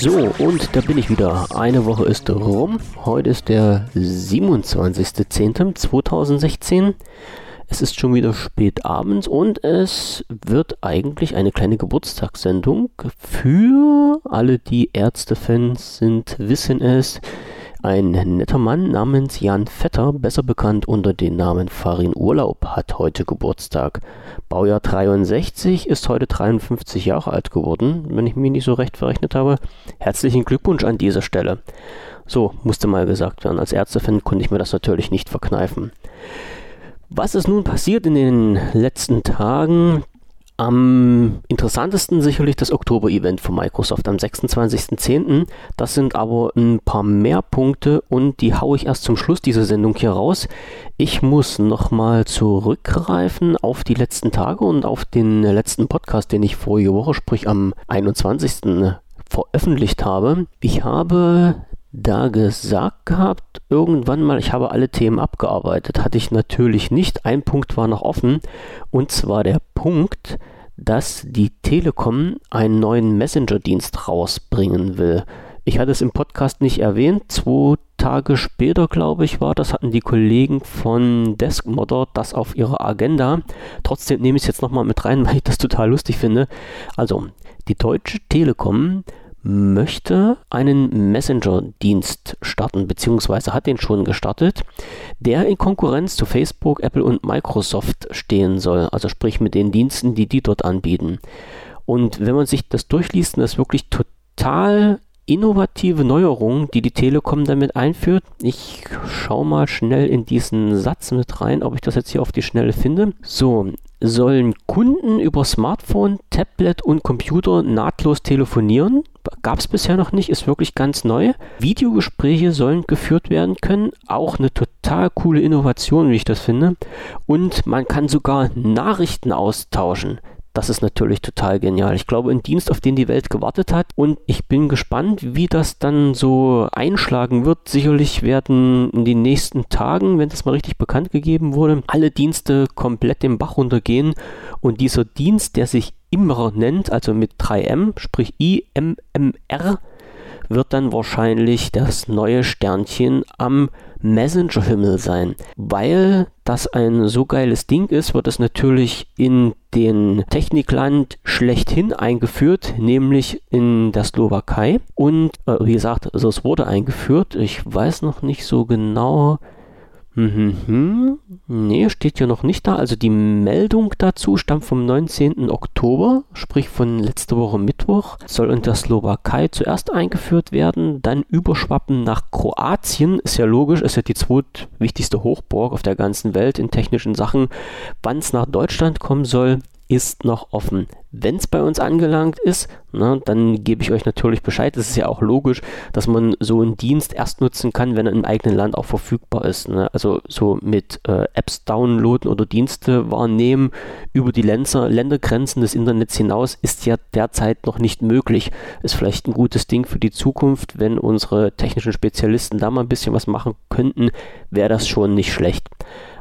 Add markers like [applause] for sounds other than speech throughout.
So, und da bin ich wieder. Eine Woche ist rum. Heute ist der 27.10.2016. Es ist schon wieder spät abends und es wird eigentlich eine kleine Geburtstagssendung. Für alle, die Ärztefans sind, wissen es. Ein netter Mann namens Jan Vetter, besser bekannt unter dem Namen Farin Urlaub, hat heute Geburtstag. Baujahr 63, ist heute 53 Jahre alt geworden, wenn ich mich nicht so recht verrechnet habe. Herzlichen Glückwunsch an dieser Stelle. So, musste mal gesagt werden. Als Ärztefan konnte ich mir das natürlich nicht verkneifen. Was ist nun passiert in den letzten Tagen? Am interessantesten sicherlich das Oktober-Event von Microsoft am 26.10. Das sind aber ein paar mehr Punkte und die haue ich erst zum Schluss dieser Sendung hier raus. Ich muss nochmal zurückgreifen auf die letzten Tage und auf den letzten Podcast, den ich vorige Woche, sprich am 21. veröffentlicht habe. Ich habe da gesagt gehabt, irgendwann mal, ich habe alle Themen abgearbeitet. Hatte ich natürlich nicht. Ein Punkt war noch offen und zwar der Punkt, dass die Telekom einen neuen Messenger-Dienst rausbringen will. Ich hatte es im Podcast nicht erwähnt. Zwei Tage später, glaube ich, war das, hatten die Kollegen von Deskmodder das auf ihrer Agenda. Trotzdem nehme ich es jetzt nochmal mit rein, [laughs] weil ich das total lustig finde. Also, die Deutsche Telekom möchte einen Messenger-Dienst starten, beziehungsweise hat den schon gestartet, der in Konkurrenz zu Facebook, Apple und Microsoft stehen soll. Also sprich mit den Diensten, die die dort anbieten. Und wenn man sich das durchliest, das ist wirklich total innovative Neuerungen, die die Telekom damit einführt. Ich schaue mal schnell in diesen Satz mit rein, ob ich das jetzt hier auf die Schnelle finde. So, sollen Kunden über Smartphone, Tablet und Computer nahtlos telefonieren. Gab es bisher noch nicht, ist wirklich ganz neu. Videogespräche sollen geführt werden können. Auch eine total coole Innovation, wie ich das finde. Und man kann sogar Nachrichten austauschen. Das ist natürlich total genial. Ich glaube, ein Dienst, auf den die Welt gewartet hat. Und ich bin gespannt, wie das dann so einschlagen wird. Sicherlich werden in den nächsten Tagen, wenn das mal richtig bekannt gegeben wurde, alle Dienste komplett den Bach runtergehen. Und dieser Dienst, der sich immer nennt, also mit 3M, sprich IMMR, wird dann wahrscheinlich das neue Sternchen am Messenger-Himmel sein. Weil das ein so geiles Ding ist, wird es natürlich in den Technikland schlechthin eingeführt, nämlich in der Slowakei. Und äh, wie gesagt, also es wurde eingeführt. Ich weiß noch nicht so genau, Mhm. Nee, steht ja noch nicht da. Also die Meldung dazu stammt vom 19. Oktober, sprich von letzter Woche Mittwoch. Soll in der Slowakei zuerst eingeführt werden, dann überschwappen nach Kroatien. Ist ja logisch, ist ja die zweitwichtigste Hochburg auf der ganzen Welt in technischen Sachen. Wann es nach Deutschland kommen soll, ist noch offen. Wenn es bei uns angelangt ist, ne, dann gebe ich euch natürlich Bescheid. Es ist ja auch logisch, dass man so einen Dienst erst nutzen kann, wenn er im eigenen Land auch verfügbar ist. Ne? Also so mit äh, Apps downloaden oder Dienste wahrnehmen über die Länder, Ländergrenzen des Internets hinaus ist ja derzeit noch nicht möglich. Ist vielleicht ein gutes Ding für die Zukunft, wenn unsere technischen Spezialisten da mal ein bisschen was machen könnten, wäre das schon nicht schlecht.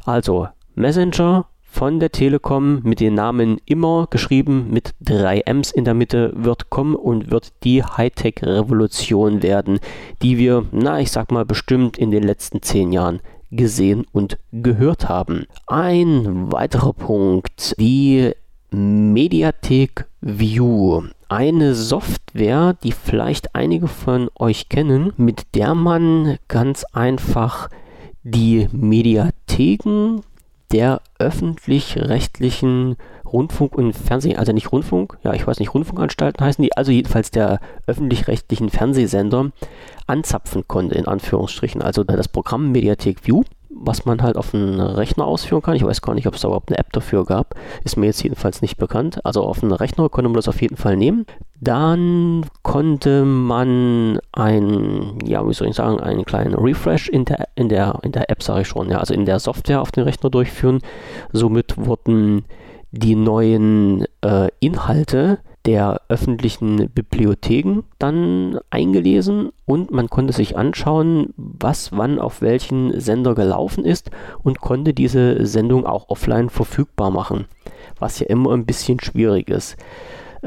Also Messenger von der Telekom mit den Namen immer geschrieben mit drei Ms in der Mitte wird kommen und wird die Hightech-Revolution werden, die wir, na, ich sag mal, bestimmt in den letzten zehn Jahren gesehen und gehört haben. Ein weiterer Punkt, die Mediathek View. Eine Software, die vielleicht einige von euch kennen, mit der man ganz einfach die Mediatheken der öffentlich-rechtlichen Rundfunk- und Fernseh, also nicht Rundfunk, ja, ich weiß nicht, Rundfunkanstalten heißen die, also jedenfalls der öffentlich-rechtlichen Fernsehsender anzapfen konnte, in Anführungsstrichen. Also das Programm Mediathek View was man halt auf einen Rechner ausführen kann. Ich weiß gar nicht, ob es da überhaupt eine App dafür gab. Ist mir jetzt jedenfalls nicht bekannt. Also auf einen Rechner konnte man das auf jeden Fall nehmen. Dann konnte man ein, ja, wie soll ich sagen, einen kleinen Refresh in der, in der, in der App, sage ich schon, ja, also in der Software auf den Rechner durchführen. Somit wurden die neuen äh, Inhalte der öffentlichen Bibliotheken dann eingelesen und man konnte sich anschauen, was wann auf welchen Sender gelaufen ist und konnte diese Sendung auch offline verfügbar machen, was ja immer ein bisschen schwierig ist.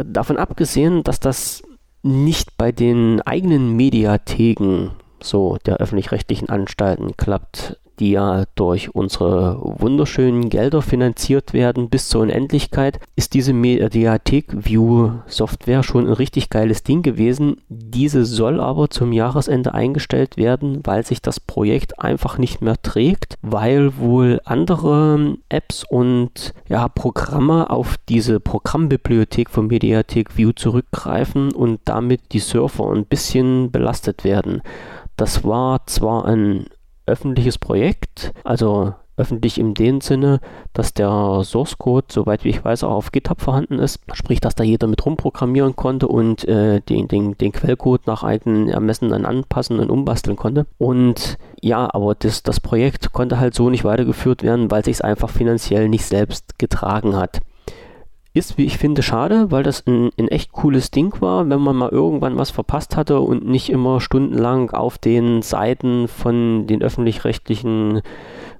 Davon abgesehen, dass das nicht bei den eigenen Mediatheken so der öffentlich-rechtlichen Anstalten klappt, die ja durch unsere wunderschönen Gelder finanziert werden bis zur Unendlichkeit, ist diese Mediathek View Software schon ein richtig geiles Ding gewesen. Diese soll aber zum Jahresende eingestellt werden, weil sich das Projekt einfach nicht mehr trägt, weil wohl andere Apps und ja, Programme auf diese Programmbibliothek von Mediathek View zurückgreifen und damit die Server ein bisschen belastet werden. Das war zwar ein öffentliches Projekt, also öffentlich in dem Sinne, dass der Source Code, soweit ich weiß, auch auf GitHub vorhanden ist. Sprich, dass da jeder mit rumprogrammieren konnte und äh, den, den, den Quellcode nach eigenen Ermessen dann anpassen und umbasteln konnte. Und ja, aber das, das Projekt konnte halt so nicht weitergeführt werden, weil sich es einfach finanziell nicht selbst getragen hat. Ist, wie ich finde, schade, weil das ein, ein, echt cooles Ding war, wenn man mal irgendwann was verpasst hatte und nicht immer stundenlang auf den Seiten von den öffentlich-rechtlichen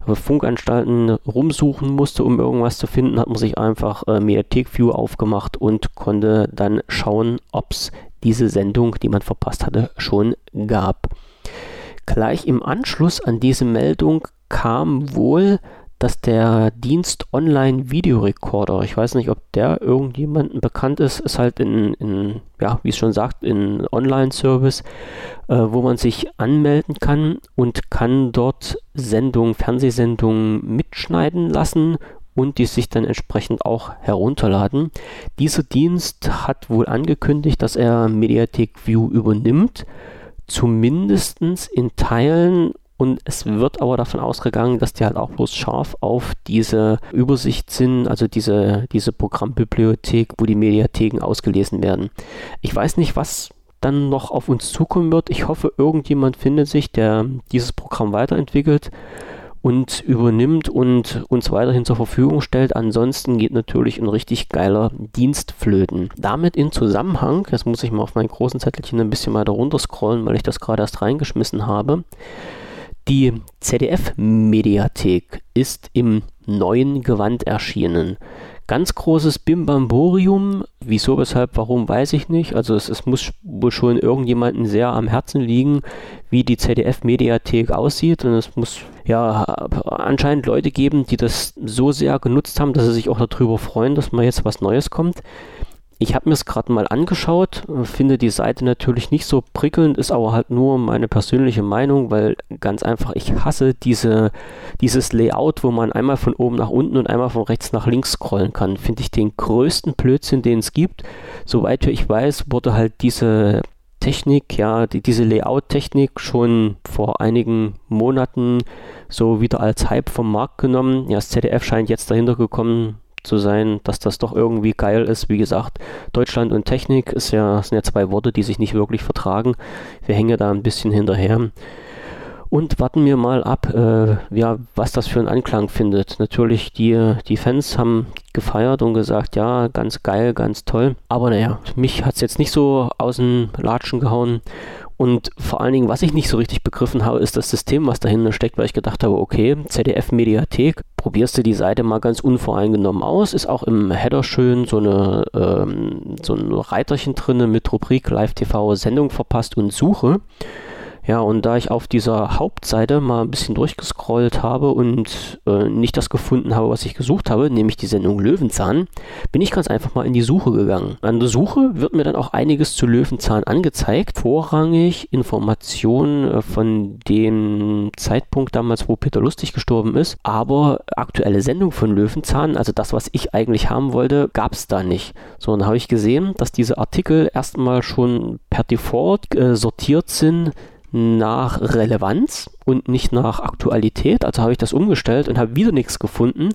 äh, Funkanstalten rumsuchen musste, um irgendwas zu finden, hat man sich einfach äh, Mediathek View aufgemacht und konnte dann schauen, ob es diese Sendung, die man verpasst hatte, schon gab. Gleich im Anschluss an diese Meldung kam wohl dass der Dienst Online Videorecorder, ich weiß nicht, ob der irgendjemandem bekannt ist, ist halt in, in ja, wie es schon sagt, in Online-Service, äh, wo man sich anmelden kann und kann dort Sendungen, Fernsehsendungen mitschneiden lassen und die sich dann entsprechend auch herunterladen. Dieser Dienst hat wohl angekündigt, dass er Mediathek View übernimmt, zumindest in Teilen und es wird aber davon ausgegangen, dass die halt auch bloß scharf auf diese Übersicht sind, also diese, diese Programmbibliothek, wo die Mediatheken ausgelesen werden. Ich weiß nicht, was dann noch auf uns zukommen wird. Ich hoffe, irgendjemand findet sich, der dieses Programm weiterentwickelt und übernimmt und uns weiterhin zur Verfügung stellt. Ansonsten geht natürlich ein richtig geiler Dienst flöten. Damit in Zusammenhang, jetzt muss ich mal auf meinen großen Zettelchen ein bisschen weiter runter scrollen, weil ich das gerade erst reingeschmissen habe. Die ZDF-Mediathek ist im neuen Gewand erschienen. Ganz großes Bimbamborium. Wieso, weshalb, warum, weiß ich nicht. Also es, es muss wohl schon irgendjemandem sehr am Herzen liegen, wie die ZDF-Mediathek aussieht. Und es muss ja anscheinend Leute geben, die das so sehr genutzt haben, dass sie sich auch darüber freuen, dass mal jetzt was Neues kommt. Ich habe mir es gerade mal angeschaut, finde die Seite natürlich nicht so prickelnd, ist aber halt nur meine persönliche Meinung, weil ganz einfach, ich hasse diese, dieses Layout, wo man einmal von oben nach unten und einmal von rechts nach links scrollen kann. Finde ich den größten Blödsinn, den es gibt. Soweit ich weiß, wurde halt diese Technik, ja, die, diese Layout-Technik schon vor einigen Monaten so wieder als Hype vom Markt genommen. Ja, das ZDF scheint jetzt dahinter gekommen, zu sein, dass das doch irgendwie geil ist. Wie gesagt, Deutschland und Technik ist ja, sind ja zwei Worte, die sich nicht wirklich vertragen. Wir hängen ja da ein bisschen hinterher. Und warten wir mal ab, äh, ja, was das für einen Anklang findet. Natürlich, die, die Fans haben gefeiert und gesagt, ja, ganz geil, ganz toll. Aber naja, mich hat es jetzt nicht so aus dem Latschen gehauen. Und vor allen Dingen, was ich nicht so richtig begriffen habe, ist das System, was dahinter steckt, weil ich gedacht habe, okay, ZDF-Mediathek, probierst du die Seite mal ganz unvoreingenommen aus, ist auch im Header schön so eine ähm, so ein Reiterchen drinne mit Rubrik Live TV Sendung verpasst und Suche. Ja, und da ich auf dieser Hauptseite mal ein bisschen durchgescrollt habe und äh, nicht das gefunden habe, was ich gesucht habe, nämlich die Sendung Löwenzahn, bin ich ganz einfach mal in die Suche gegangen. An der Suche wird mir dann auch einiges zu Löwenzahn angezeigt. Vorrangig Informationen äh, von dem Zeitpunkt damals, wo Peter Lustig gestorben ist. Aber aktuelle Sendung von Löwenzahn, also das, was ich eigentlich haben wollte, gab es da nicht. So, dann habe ich gesehen, dass diese Artikel erstmal schon per Default äh, sortiert sind nach Relevanz und nicht nach Aktualität. Also habe ich das umgestellt und habe wieder nichts gefunden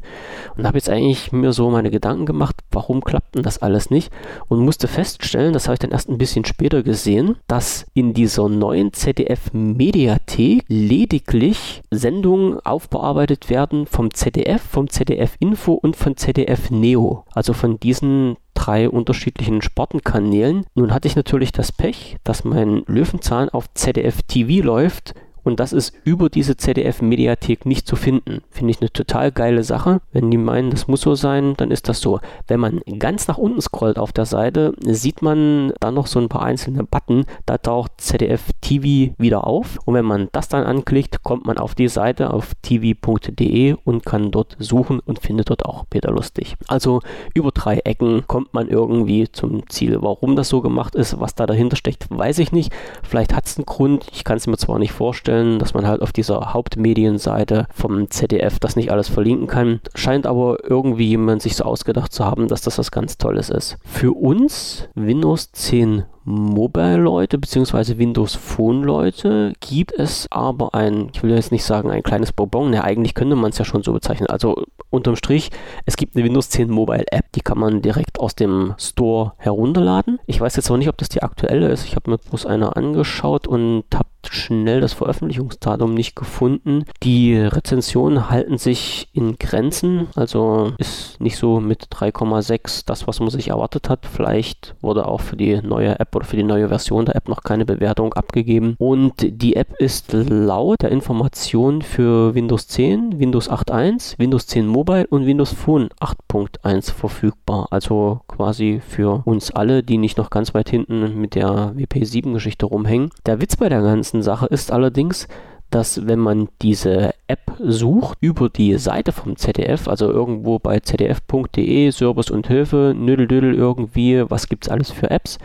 und habe jetzt eigentlich mir so meine Gedanken gemacht, warum klappt denn das alles nicht und musste feststellen, das habe ich dann erst ein bisschen später gesehen, dass in dieser neuen ZDF Mediathek lediglich Sendungen aufbearbeitet werden vom ZDF, vom ZDF Info und von ZDF Neo. Also von diesen drei unterschiedlichen Spartenkanälen. Nun hatte ich natürlich das Pech, dass mein Löwenzahn auf ZDF TV läuft und das ist über diese ZDF-Mediathek nicht zu finden. Finde ich eine total geile Sache. Wenn die meinen, das muss so sein, dann ist das so. Wenn man ganz nach unten scrollt auf der Seite, sieht man dann noch so ein paar einzelne Button. Da taucht ZDF TV wieder auf. Und wenn man das dann anklickt, kommt man auf die Seite auf tv.de und kann dort suchen und findet dort auch Peter Lustig. Also über drei Ecken kommt man irgendwie zum Ziel. Warum das so gemacht ist, was da dahinter steckt, weiß ich nicht. Vielleicht hat es einen Grund. Ich kann es mir zwar nicht vorstellen vorstellen, dass man halt auf dieser Hauptmedienseite vom ZDF das nicht alles verlinken kann. Scheint aber irgendwie jemand sich so ausgedacht zu haben, dass das was ganz Tolles ist. Für uns Windows 10 Mobile-Leute bzw. Windows Phone-Leute gibt es aber ein, ich will jetzt nicht sagen ein kleines Bonbon, ne, eigentlich könnte man es ja schon so bezeichnen. Also unterm Strich, es gibt eine Windows 10 Mobile App, die kann man direkt aus dem Store herunterladen. Ich weiß jetzt auch nicht, ob das die aktuelle ist. Ich habe mir bloß eine angeschaut und habe schnell das Veröffentlichungsdatum nicht gefunden. Die Rezensionen halten sich in Grenzen, also ist nicht so mit 3,6 das, was man sich erwartet hat. Vielleicht wurde auch für die neue App oder für die neue Version der App noch keine Bewertung abgegeben. Und die App ist laut der Information für Windows 10, Windows 8.1, Windows 10 Mobile und Windows Phone 8.1 verfügbar. Also quasi für uns alle, die nicht noch ganz weit hinten mit der WP7-Geschichte rumhängen. Der Witz bei der ganzen Sache ist allerdings, dass wenn man diese App sucht über die Seite vom ZDF, also irgendwo bei zdf.de, Service und Hilfe, Nödeldödel irgendwie, was gibt es alles für Apps,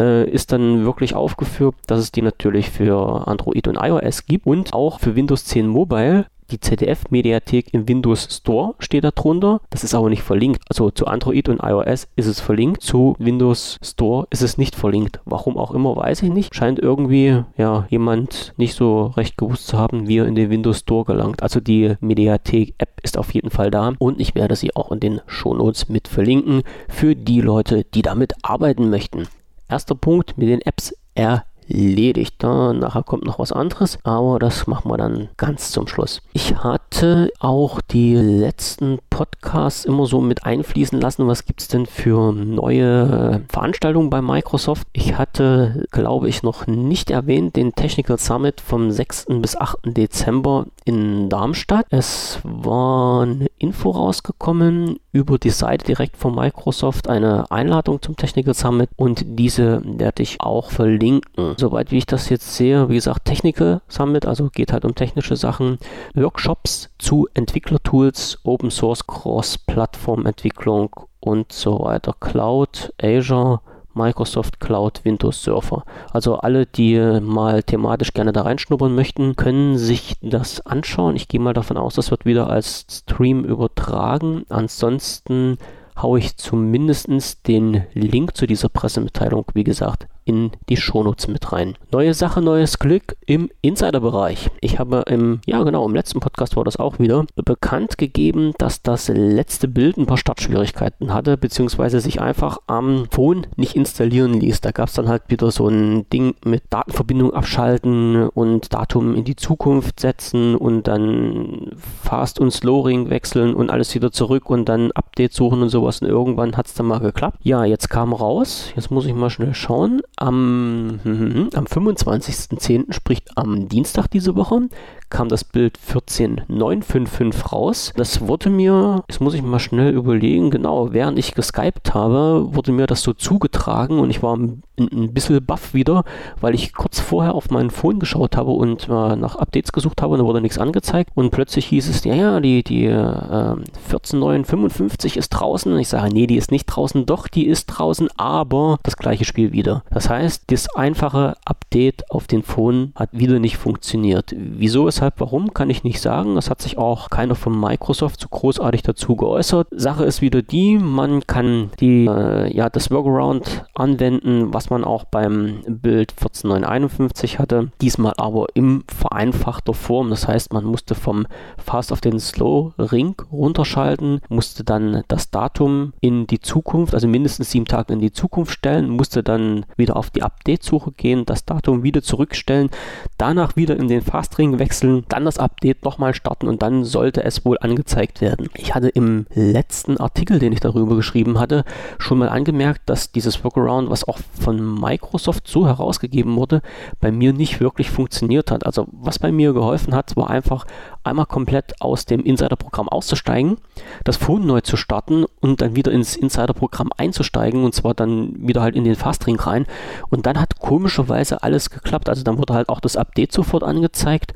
äh, ist dann wirklich aufgeführt, dass es die natürlich für Android und iOS gibt und auch für Windows 10 Mobile die ZDF-Mediathek im Windows Store steht da drunter. Das ist aber nicht verlinkt. Also zu Android und iOS ist es verlinkt. Zu Windows Store ist es nicht verlinkt. Warum auch immer, weiß ich nicht. Scheint irgendwie ja jemand nicht so recht gewusst zu haben, wie er in den Windows Store gelangt. Also die Mediathek-App ist auf jeden Fall da und ich werde sie auch in den Shownotes mit verlinken für die Leute, die damit arbeiten möchten. Erster Punkt mit den Apps. Er erledigt. Da nachher kommt noch was anderes, aber das machen wir dann ganz zum Schluss. Ich hatte auch die letzten Podcasts immer so mit einfließen lassen, was gibt es denn für neue Veranstaltungen bei Microsoft. Ich hatte, glaube ich, noch nicht erwähnt den Technical Summit vom 6. bis 8. Dezember in Darmstadt. Es war eine Info rausgekommen über die Seite direkt von Microsoft, eine Einladung zum Technical Summit und diese werde ich auch verlinken soweit wie ich das jetzt sehe, wie gesagt, Technical Summit, also geht halt um technische Sachen, Workshops zu Entwicklertools, Open Source Cross-Plattform-Entwicklung und so weiter, Cloud, Azure, Microsoft Cloud Windows Surfer. Also alle, die mal thematisch gerne da reinschnuppern möchten, können sich das anschauen. Ich gehe mal davon aus, das wird wieder als Stream übertragen. Ansonsten haue ich zumindest den Link zu dieser Pressemitteilung, wie gesagt, in die Shownotes mit rein. Neue Sache, neues Glück im Insider-Bereich. Ich habe im, ja genau, im letzten Podcast war das auch wieder, bekannt gegeben, dass das letzte Bild ein paar Startschwierigkeiten hatte, beziehungsweise sich einfach am Phone nicht installieren ließ. Da gab es dann halt wieder so ein Ding mit Datenverbindung abschalten und Datum in die Zukunft setzen und dann Fast- und Slow-Ring wechseln und alles wieder zurück und dann Update suchen und sowas. Und irgendwann hat es dann mal geklappt. Ja, jetzt kam raus, jetzt muss ich mal schnell schauen am, [laughs] am 25.10., sprich am Dienstag diese Woche, kam das Bild 14955 raus. Das wurde mir, jetzt muss ich mal schnell überlegen, genau, während ich geskypt habe, wurde mir das so zugetragen und ich war ein, ein bisschen baff wieder, weil ich kurz vorher auf meinen Phone geschaut habe und äh, nach Updates gesucht habe und da wurde nichts angezeigt und plötzlich hieß es, ja, ja, die, die äh, 14955 ist draußen und ich sage, nee, die ist nicht draußen, doch, die ist draußen, aber das gleiche Spiel wieder. Das heißt, das einfache Update auf den Phone hat wieder nicht funktioniert. Wieso ist Weshalb, warum, kann ich nicht sagen. Es hat sich auch keiner von Microsoft so großartig dazu geäußert. Sache ist wieder die, man kann die, äh, ja, das Workaround anwenden, was man auch beim Bild 14951 hatte. Diesmal aber im vereinfachter Form. Das heißt, man musste vom Fast auf den Slow Ring runterschalten, musste dann das Datum in die Zukunft, also mindestens sieben Tage in die Zukunft stellen, musste dann wieder auf die Update-Suche gehen, das Datum wieder zurückstellen, danach wieder in den Fast Ring wechseln wechseln, dann das Update nochmal starten und dann sollte es wohl angezeigt werden. Ich hatte im letzten Artikel, den ich darüber geschrieben hatte, schon mal angemerkt, dass dieses Workaround, was auch von Microsoft so herausgegeben wurde, bei mir nicht wirklich funktioniert hat. Also was bei mir geholfen hat, war einfach einmal komplett aus dem Insider-Programm auszusteigen, das Phone neu zu starten und dann wieder ins Insider-Programm einzusteigen und zwar dann wieder halt in den Fastring rein und dann hat komischerweise alles geklappt. Also dann wurde halt auch das Update sofort angezeigt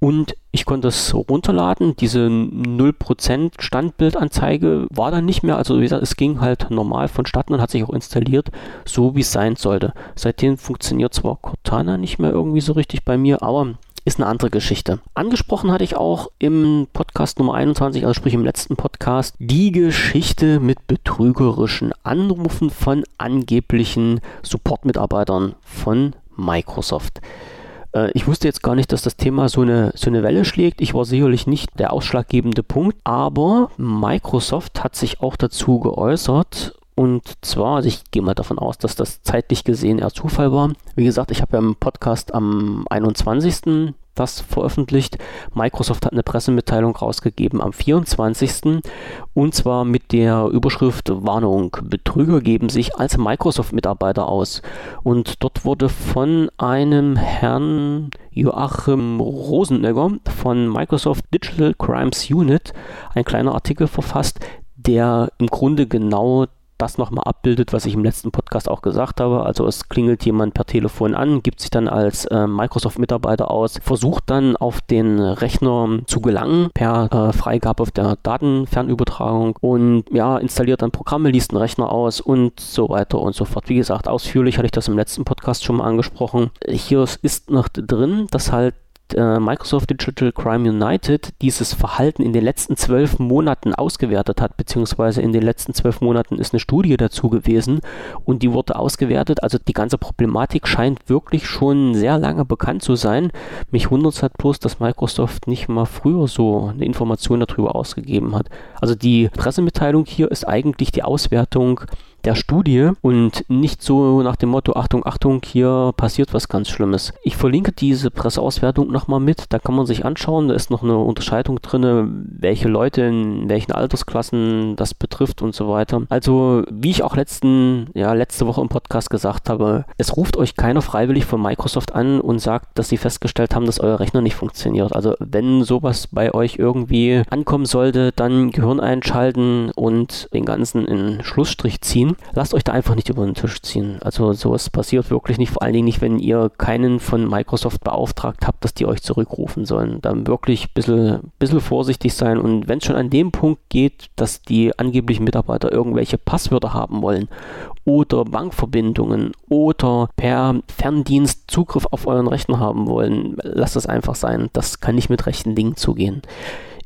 und ich konnte es runterladen. Diese 0% Standbildanzeige war dann nicht mehr. Also wie gesagt, es ging halt normal vonstatten und hat sich auch installiert, so wie es sein sollte. Seitdem funktioniert zwar Cortana nicht mehr irgendwie so richtig bei mir, aber ist eine andere Geschichte. Angesprochen hatte ich auch im Podcast Nummer 21, also sprich im letzten Podcast, die Geschichte mit betrügerischen Anrufen von angeblichen Support-Mitarbeitern von Microsoft. Äh, ich wusste jetzt gar nicht, dass das Thema so eine, so eine Welle schlägt. Ich war sicherlich nicht der ausschlaggebende Punkt, aber Microsoft hat sich auch dazu geäußert und zwar, also ich gehe mal davon aus, dass das zeitlich gesehen eher Zufall war. Wie gesagt, ich habe ja im Podcast am 21. das veröffentlicht. Microsoft hat eine Pressemitteilung rausgegeben am 24. Und zwar mit der Überschrift Warnung. Betrüger geben sich als Microsoft-Mitarbeiter aus. Und dort wurde von einem Herrn Joachim Rosenegger von Microsoft Digital Crimes Unit ein kleiner Artikel verfasst, der im Grunde genau das nochmal abbildet, was ich im letzten Podcast auch gesagt habe. Also es klingelt jemand per Telefon an, gibt sich dann als äh, Microsoft-Mitarbeiter aus, versucht dann auf den Rechner zu gelangen per äh, Freigabe auf der Datenfernübertragung und ja, installiert dann Programme, liest den Rechner aus und so weiter und so fort. Wie gesagt, ausführlich hatte ich das im letzten Podcast schon mal angesprochen. Hier ist noch drin, dass halt äh, Microsoft Digital Crime United dieses Verhalten in den letzten zwölf Monaten ausgewertet hat, beziehungsweise in den letzten zwölf Monaten ist eine Studie dazu gewesen und die wurde ausgewertet. Also die ganze Problematik scheint wirklich schon sehr lange bekannt zu sein. Mich wundert es halt bloß, dass Microsoft nicht mal früher so eine Information darüber ausgegeben hat. Also die Pressemitteilung hier ist eigentlich die Auswertung der Studie und nicht so nach dem Motto, Achtung, Achtung, hier passiert was ganz Schlimmes. Ich verlinke diese Presseauswertung nochmal mit, da kann man sich anschauen, da ist noch eine Unterscheidung drin, welche Leute in welchen Altersklassen das betrifft und so weiter. Also, wie ich auch letzten, ja, letzte Woche im Podcast gesagt habe, es ruft euch keiner freiwillig von Microsoft an und sagt, dass sie festgestellt haben, dass euer Rechner nicht funktioniert. Also, wenn sowas bei euch irgendwie ankommen sollte, dann Gehirn einschalten und den ganzen in Schlussstrich ziehen ziehen. Lasst euch da einfach nicht über den Tisch ziehen. Also sowas passiert wirklich nicht, vor allen Dingen nicht, wenn ihr keinen von Microsoft beauftragt habt, dass die euch zurückrufen sollen. Dann wirklich ein bisschen, bisschen vorsichtig sein und wenn es schon an dem Punkt geht, dass die angeblichen Mitarbeiter irgendwelche Passwörter haben wollen oder Bankverbindungen oder per Ferndienst Zugriff auf euren Rechner haben wollen, lasst es einfach sein. Das kann nicht mit rechten Dingen zugehen.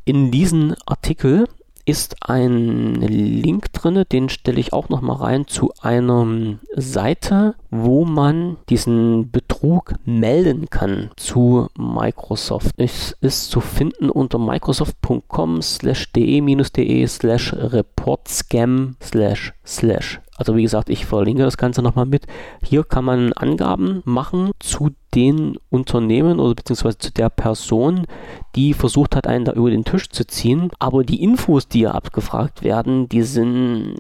In diesem Artikel ist ein Link drin, den stelle ich auch noch mal rein zu einer Seite, wo man diesen Betrug melden kann zu Microsoft. Es ist zu finden unter microsoft.com slash de-de slash reportscam slash slash. Also wie gesagt, ich verlinke das Ganze nochmal mit. Hier kann man Angaben machen zu den Unternehmen oder beziehungsweise zu der Person, die versucht hat, einen da über den Tisch zu ziehen. Aber die Infos, die hier abgefragt werden, die sind,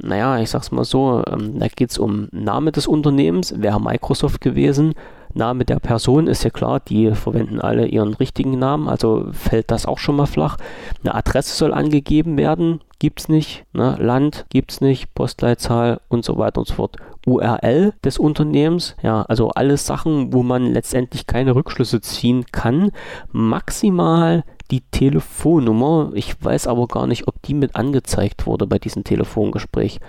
naja, ich sag's mal so, ähm, da geht es um Name des Unternehmens, wäre Microsoft gewesen. Name der Person ist ja klar, die verwenden alle ihren richtigen Namen, also fällt das auch schon mal flach. Eine Adresse soll angegeben werden, gibt's nicht. Ne? Land gibt's nicht, Postleitzahl und so weiter und so fort. URL des Unternehmens, ja, also alles Sachen, wo man letztendlich keine Rückschlüsse ziehen kann. Maximal die Telefonnummer. Ich weiß aber gar nicht, ob die mit angezeigt wurde bei diesem Telefongespräch.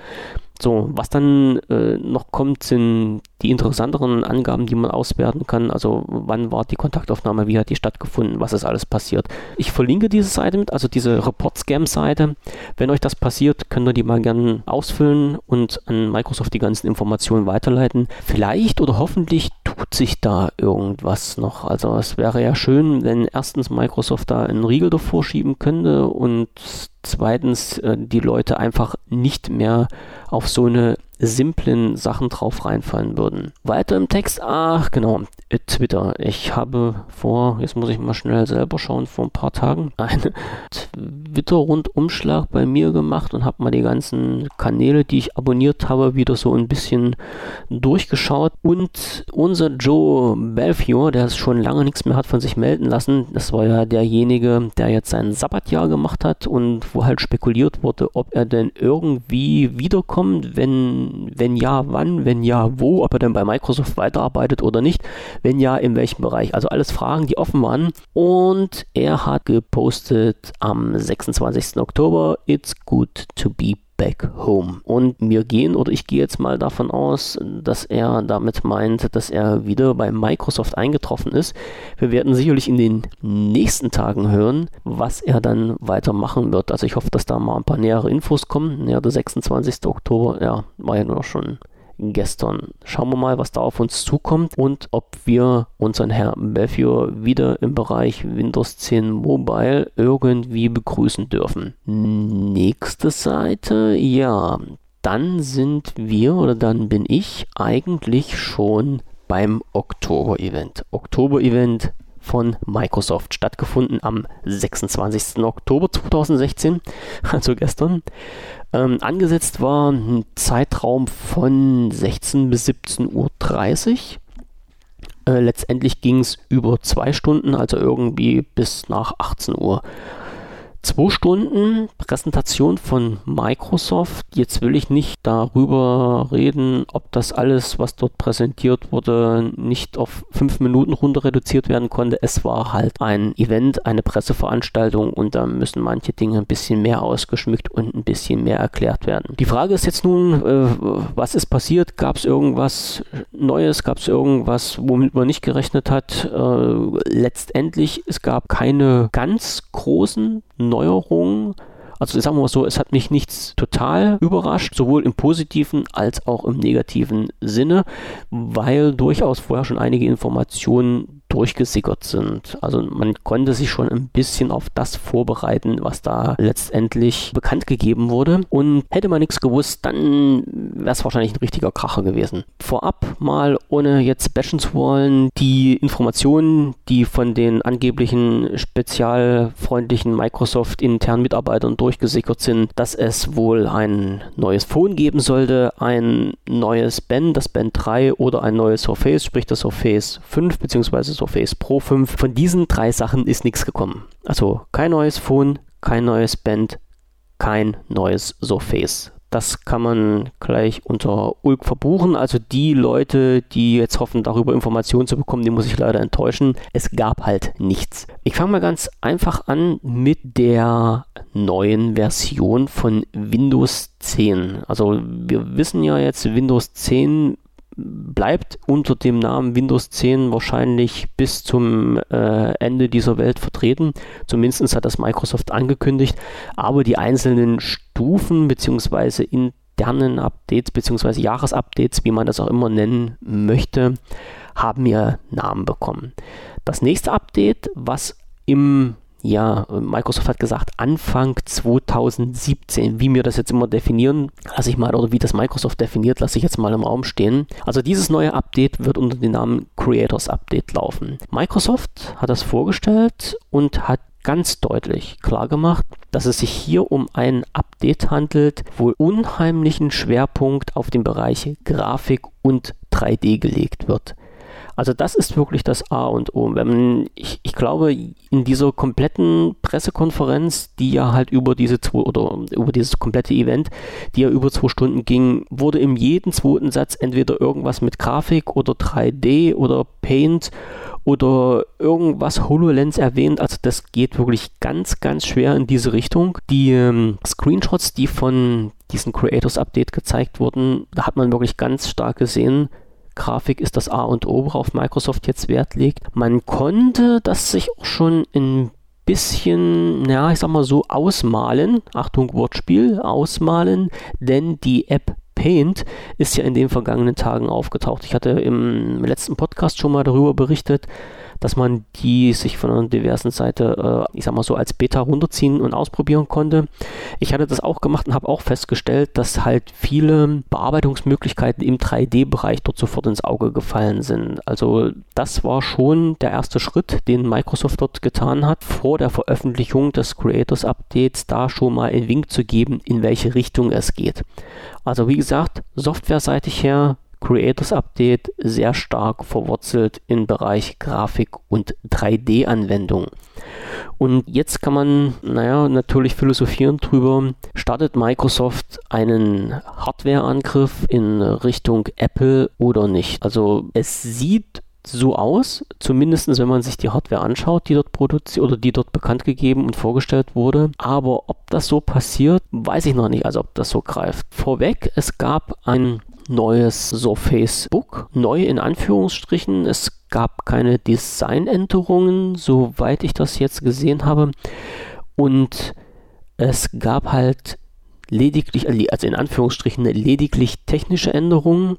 So, was dann äh, noch kommt, sind die interessanteren Angaben, die man auswerten kann. Also wann war die Kontaktaufnahme, wie hat die stattgefunden, was ist alles passiert. Ich verlinke diese Seite mit, also diese Report-Scam-Seite. Wenn euch das passiert, könnt ihr die mal gerne ausfüllen und an Microsoft die ganzen Informationen weiterleiten. Vielleicht oder hoffentlich tut sich da irgendwas noch. Also es wäre ja schön, wenn erstens Microsoft da einen Riegel davor schieben könnte und zweitens äh, die Leute einfach nicht mehr auf so eine simplen Sachen drauf reinfallen würden. Weiter im Text, ach genau, äh, Twitter. Ich habe vor, jetzt muss ich mal schnell selber schauen, vor ein paar Tagen [laughs] einen Twitter-Rundumschlag bei mir gemacht und habe mal die ganzen Kanäle, die ich abonniert habe, wieder so ein bisschen durchgeschaut. Und unser Joe Belfiore, der schon lange nichts mehr hat von sich melden lassen, das war ja derjenige, der jetzt sein Sabbatjahr gemacht hat und wo halt spekuliert wurde, ob er denn irgendwie wiederkommt, wenn, wenn ja, wann, wenn ja, wo, ob er denn bei Microsoft weiterarbeitet oder nicht, wenn ja, in welchem Bereich. Also alles Fragen, die offen waren. Und er hat gepostet am 26. Oktober, It's good to be back home. Und wir gehen, oder ich gehe jetzt mal davon aus, dass er damit meint, dass er wieder bei Microsoft eingetroffen ist. Wir werden sicherlich in den nächsten Tagen hören, was er dann weitermachen wird. Also ich hoffe, dass da mal ein paar nähere Infos kommen. Ja, der 26. Oktober, ja, war ja nur schon gestern. Schauen wir mal, was da auf uns zukommt und ob wir unseren Herrn Belfior wieder im Bereich Windows 10 Mobile irgendwie begrüßen dürfen. Nächste Seite, ja, dann sind wir oder dann bin ich eigentlich schon beim Oktober-Event. Oktober-Event von Microsoft stattgefunden am 26. Oktober 2016, [laughs] also gestern. Ähm, angesetzt war ein Zeitraum von 16 bis 17.30 Uhr. Äh, letztendlich ging es über zwei Stunden, also irgendwie bis nach 18 Uhr zwei Stunden Präsentation von Microsoft. Jetzt will ich nicht darüber reden, ob das alles, was dort präsentiert wurde, nicht auf fünf Minuten runter reduziert werden konnte. Es war halt ein Event, eine Presseveranstaltung und da müssen manche Dinge ein bisschen mehr ausgeschmückt und ein bisschen mehr erklärt werden. Die Frage ist jetzt nun, äh, was ist passiert? Gab es irgendwas Neues? Gab es irgendwas, womit man nicht gerechnet hat? Äh, letztendlich, es gab keine ganz großen Neuerungen. Also sagen wir mal so, es hat mich nichts total überrascht, sowohl im positiven als auch im negativen Sinne, weil durchaus vorher schon einige Informationen durchgesickert sind. Also man konnte sich schon ein bisschen auf das vorbereiten, was da letztendlich bekannt gegeben wurde. Und hätte man nichts gewusst, dann wäre es wahrscheinlich ein richtiger Kracher gewesen. Vorab mal, ohne jetzt bashen zu wollen, die Informationen, die von den angeblichen spezialfreundlichen Microsoft internen Mitarbeitern durchgesickert sind, dass es wohl ein neues Phone geben sollte, ein neues Band, das Band 3 oder ein neues Surface, sprich das Surface 5 bzw. Surface Pro 5. Von diesen drei Sachen ist nichts gekommen. Also kein neues Phone, kein neues Band, kein neues Surface. Das kann man gleich unter Ulk verbuchen. Also die Leute, die jetzt hoffen, darüber Informationen zu bekommen, die muss ich leider enttäuschen. Es gab halt nichts. Ich fange mal ganz einfach an mit der neuen Version von Windows 10. Also wir wissen ja jetzt, Windows 10 bleibt unter dem Namen Windows 10 wahrscheinlich bis zum äh, Ende dieser Welt vertreten. Zumindest hat das Microsoft angekündigt. Aber die einzelnen Stufen bzw. internen Updates bzw. Jahresupdates, wie man das auch immer nennen möchte, haben ja Namen bekommen. Das nächste Update, was im ja, Microsoft hat gesagt Anfang 2017. Wie wir das jetzt immer definieren, lasse ich mal, oder wie das Microsoft definiert, lasse ich jetzt mal im Raum stehen. Also dieses neue Update wird unter dem Namen Creators Update laufen. Microsoft hat das vorgestellt und hat ganz deutlich klar gemacht, dass es sich hier um ein Update handelt, wo unheimlichen Schwerpunkt auf den Bereich Grafik und 3D gelegt wird. Also das ist wirklich das A und O. Man, ich, ich glaube, in dieser kompletten Pressekonferenz, die ja halt über diese zwei oder über dieses komplette Event, die ja über zwei Stunden ging, wurde in jedem zweiten Satz entweder irgendwas mit Grafik oder 3D oder Paint oder irgendwas HoloLens erwähnt. Also das geht wirklich ganz, ganz schwer in diese Richtung. Die ähm, Screenshots, die von diesem Creators Update gezeigt wurden, da hat man wirklich ganz stark gesehen, Grafik ist das A und O, worauf Microsoft jetzt Wert legt. Man konnte das sich auch schon ein bisschen, ja, ich sag mal so, ausmalen. Achtung, Wortspiel, ausmalen, denn die App Paint ist ja in den vergangenen Tagen aufgetaucht. Ich hatte im letzten Podcast schon mal darüber berichtet, dass man die sich von einer diversen Seite, äh, ich sag mal so, als Beta runterziehen und ausprobieren konnte. Ich hatte das auch gemacht und habe auch festgestellt, dass halt viele Bearbeitungsmöglichkeiten im 3D-Bereich dort sofort ins Auge gefallen sind. Also das war schon der erste Schritt, den Microsoft dort getan hat, vor der Veröffentlichung des Creators Updates da schon mal einen Wink zu geben, in welche Richtung es geht. Also wie gesagt, softwareseitig her Creators Update sehr stark verwurzelt im Bereich Grafik und 3D-Anwendung. Und jetzt kann man, naja, natürlich philosophieren drüber, startet Microsoft einen Hardware-Angriff in Richtung Apple oder nicht? Also es sieht so aus, zumindest wenn man sich die Hardware anschaut, die dort produziert oder die dort bekannt gegeben und vorgestellt wurde. Aber ob das so passiert, weiß ich noch nicht, also ob das so greift. Vorweg, es gab ein neues Surface Book. Neu in Anführungsstrichen. Es gab keine Designänderungen, soweit ich das jetzt gesehen habe. Und es gab halt lediglich, also in Anführungsstrichen, lediglich technische Änderungen.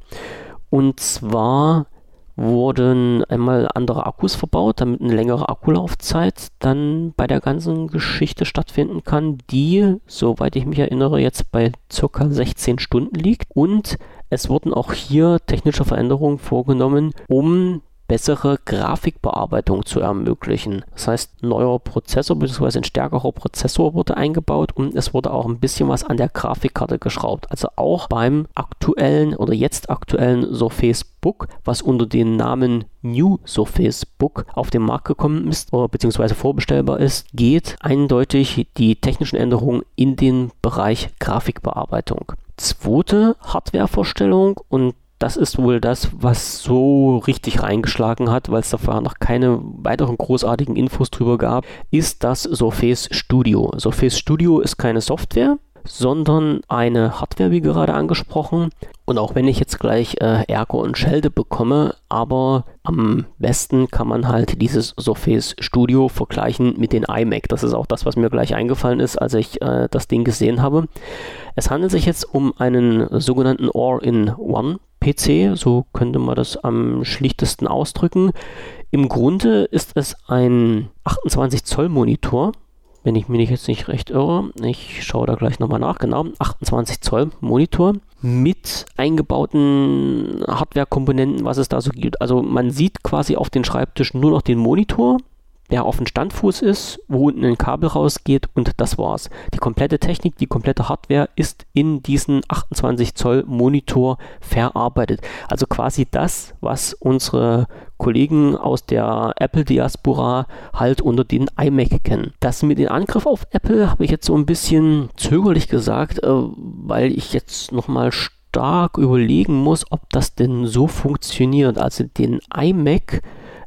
Und zwar wurden einmal andere Akkus verbaut, damit eine längere Akkulaufzeit dann bei der ganzen Geschichte stattfinden kann, die, soweit ich mich erinnere, jetzt bei ca. 16 Stunden liegt. Und es wurden auch hier technische Veränderungen vorgenommen, um bessere Grafikbearbeitung zu ermöglichen. Das heißt, neuer Prozessor bzw. ein stärkerer Prozessor wurde eingebaut und es wurde auch ein bisschen was an der Grafikkarte geschraubt. Also auch beim aktuellen oder jetzt aktuellen Surface Book, was unter dem Namen New Surface Book auf den Markt gekommen ist oder beziehungsweise vorbestellbar ist, geht eindeutig die technischen Änderungen in den Bereich Grafikbearbeitung. Zweite Hardwarevorstellung und das ist wohl das, was so richtig reingeschlagen hat, weil es da vorher noch keine weiteren großartigen Infos drüber gab, ist das Surface Studio. Surface Studio ist keine Software, sondern eine Hardware, wie gerade angesprochen. Und auch wenn ich jetzt gleich äh, Ärger und Schelde bekomme, aber am besten kann man halt dieses Surface Studio vergleichen mit den iMac. Das ist auch das, was mir gleich eingefallen ist, als ich äh, das Ding gesehen habe. Es handelt sich jetzt um einen sogenannten All-in-One PC, so könnte man das am schlichtesten ausdrücken. Im Grunde ist es ein 28 Zoll Monitor, wenn ich mich jetzt nicht recht irre. Ich schaue da gleich nochmal nach, genau. 28 Zoll Monitor mit eingebauten Hardware-Komponenten, was es da so gibt. Also man sieht quasi auf den Schreibtisch nur noch den Monitor der auf dem Standfuß ist, wo unten ein Kabel rausgeht und das war's. Die komplette Technik, die komplette Hardware ist in diesen 28 Zoll Monitor verarbeitet. Also quasi das, was unsere Kollegen aus der Apple Diaspora halt unter den iMac kennen. Das mit dem Angriff auf Apple habe ich jetzt so ein bisschen zögerlich gesagt, äh, weil ich jetzt nochmal stark überlegen muss, ob das denn so funktioniert. Also den iMac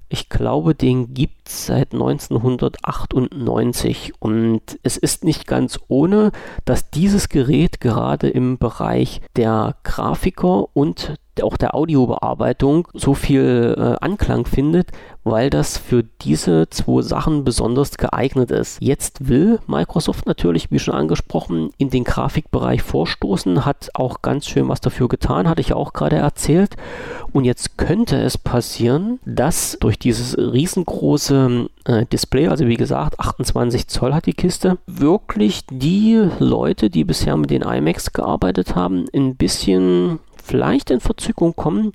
ich glaube, den gibt es seit 1998 und es ist nicht ganz ohne, dass dieses Gerät gerade im Bereich der Grafiker und auch der Audiobearbeitung so viel äh, Anklang findet, weil das für diese zwei Sachen besonders geeignet ist. Jetzt will Microsoft natürlich, wie schon angesprochen, in den Grafikbereich vorstoßen, hat auch ganz schön was dafür getan, hatte ich auch gerade erzählt. Und jetzt könnte es passieren, dass durch dieses riesengroße äh, Display, also wie gesagt, 28 Zoll hat die Kiste, wirklich die Leute, die bisher mit den iMacs gearbeitet haben, ein bisschen vielleicht in Verzückung kommen,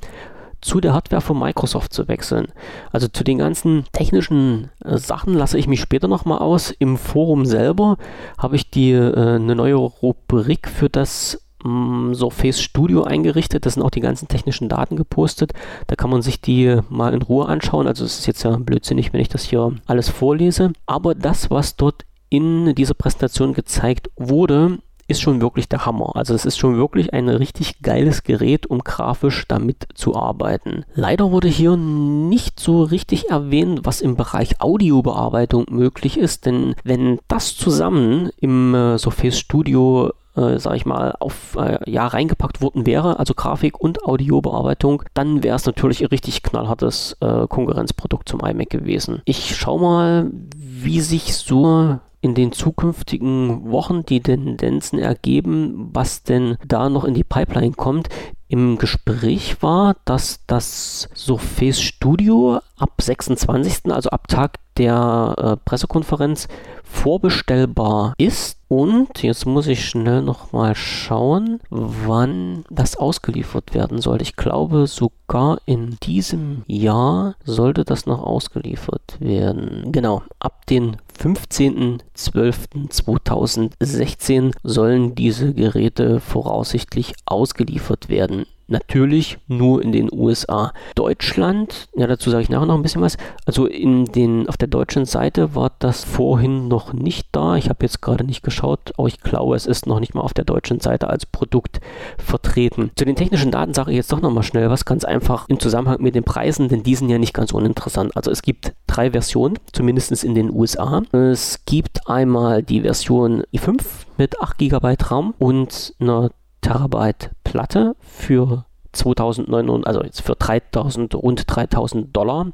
zu der Hardware von Microsoft zu wechseln. Also zu den ganzen technischen äh, Sachen lasse ich mich später nochmal aus. Im Forum selber habe ich die äh, eine neue Rubrik für das mm, Surface Studio eingerichtet. Da sind auch die ganzen technischen Daten gepostet. Da kann man sich die mal in Ruhe anschauen. Also es ist jetzt ja blödsinnig, wenn ich das hier alles vorlese. Aber das, was dort in dieser Präsentation gezeigt wurde, ist schon wirklich der Hammer. Also es ist schon wirklich ein richtig geiles Gerät, um grafisch damit zu arbeiten. Leider wurde hier nicht so richtig erwähnt, was im Bereich Audiobearbeitung möglich ist, denn wenn das zusammen im äh, Surface Studio äh, sag ich mal, auf äh, ja reingepackt worden wäre, also Grafik und Audiobearbeitung, dann wäre es natürlich ein richtig knallhartes äh, Konkurrenzprodukt zum iMac gewesen. Ich schau mal, wie sich so in den zukünftigen Wochen die Tendenzen ergeben, was denn da noch in die Pipeline kommt. im Gespräch war, dass das Surface Studio ab 26., also ab Tag der äh, Pressekonferenz, vorbestellbar ist. Und jetzt muss ich schnell nochmal schauen, wann das ausgeliefert werden soll. Ich glaube, sogar in diesem Jahr sollte das noch ausgeliefert werden. Genau, ab den 15.12.2016 sollen diese Geräte voraussichtlich ausgeliefert werden. Natürlich nur in den USA. Deutschland, ja, dazu sage ich nachher noch ein bisschen was. Also in den, auf der deutschen Seite war das vorhin noch nicht da. Ich habe jetzt gerade nicht geschaut, aber ich glaube, es ist noch nicht mal auf der deutschen Seite als Produkt vertreten. Zu den technischen Daten sage ich jetzt doch noch mal schnell was, ganz einfach im Zusammenhang mit den Preisen, denn die sind ja nicht ganz uninteressant. Also es gibt drei Versionen, zumindest in den USA. Es gibt einmal die Version i5 mit 8 GB RAM und einer Terabyte Platte für 2900, also jetzt für 3000, rund 3000 Dollar.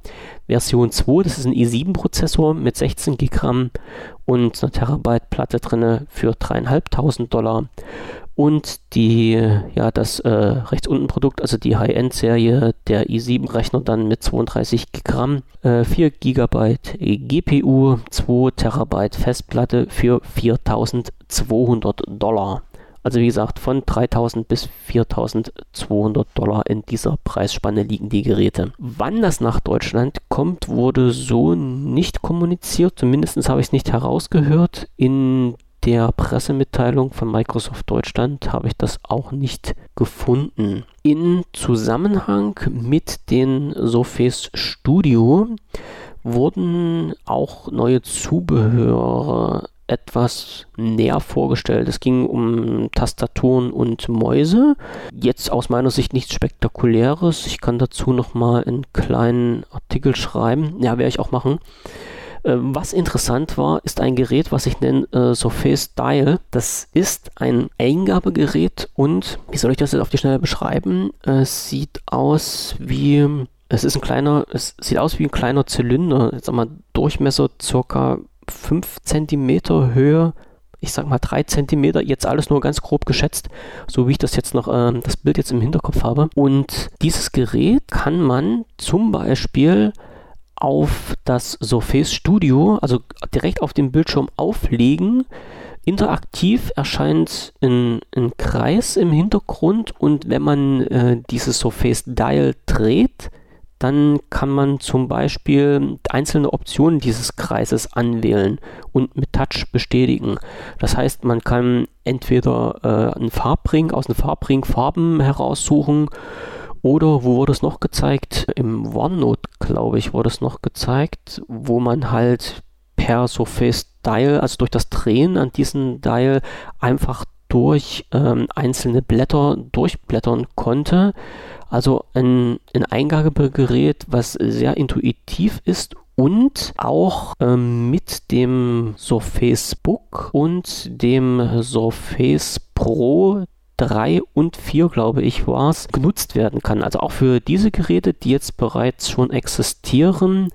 Version 2, das ist ein i7-Prozessor mit 16 GB RAM und einer Terabyte Platte drin für 3500 Dollar. Und die, ja, das äh, rechts unten Produkt, also die High-End-Serie der i7-Rechner dann mit 32 GB, äh, 4 GB GPU, 2 Terabyte Festplatte für 4200 Dollar. Also wie gesagt, von 3000 bis 4200 Dollar in dieser Preisspanne liegen die Geräte. Wann das nach Deutschland kommt, wurde so nicht kommuniziert. Zumindest habe ich es nicht herausgehört. In der Pressemitteilung von Microsoft Deutschland habe ich das auch nicht gefunden. In Zusammenhang mit den Surface Studio wurden auch neue Zubehör etwas näher vorgestellt. Es ging um Tastaturen und Mäuse. Jetzt aus meiner Sicht nichts Spektakuläres. Ich kann dazu nochmal einen kleinen Artikel schreiben. Ja, werde ich auch machen. Äh, was interessant war, ist ein Gerät, was ich nenne äh, Surface Dial. Das ist ein Eingabegerät und, wie soll ich das jetzt auf die Schnelle beschreiben? Es sieht aus wie es ist ein kleiner, es sieht aus wie ein kleiner Zylinder, jetzt mal Durchmesser circa 5 cm Höhe, ich sag mal 3 cm, jetzt alles nur ganz grob geschätzt, so wie ich das jetzt noch, äh, das Bild jetzt im Hinterkopf habe. Und dieses Gerät kann man zum Beispiel auf das Surface Studio, also direkt auf dem Bildschirm auflegen. Interaktiv erscheint ein, ein Kreis im Hintergrund und wenn man äh, dieses Surface Dial dreht, dann kann man zum Beispiel einzelne Optionen dieses Kreises anwählen und mit Touch bestätigen. Das heißt, man kann entweder äh, einen Farbring aus einem Farbring Farben heraussuchen oder wo wurde es noch gezeigt? Im OneNote, glaube ich, wurde es noch gezeigt, wo man halt per Surface Dial, also durch das Drehen an diesem Dial, einfach durch ähm, einzelne Blätter durchblättern konnte. Also ein, ein Eingabegerät, was sehr intuitiv ist und auch ähm, mit dem Surface Book und dem Surface Pro 3 und 4, glaube ich, war es, genutzt werden kann. Also auch für diese Geräte, die jetzt bereits schon existieren,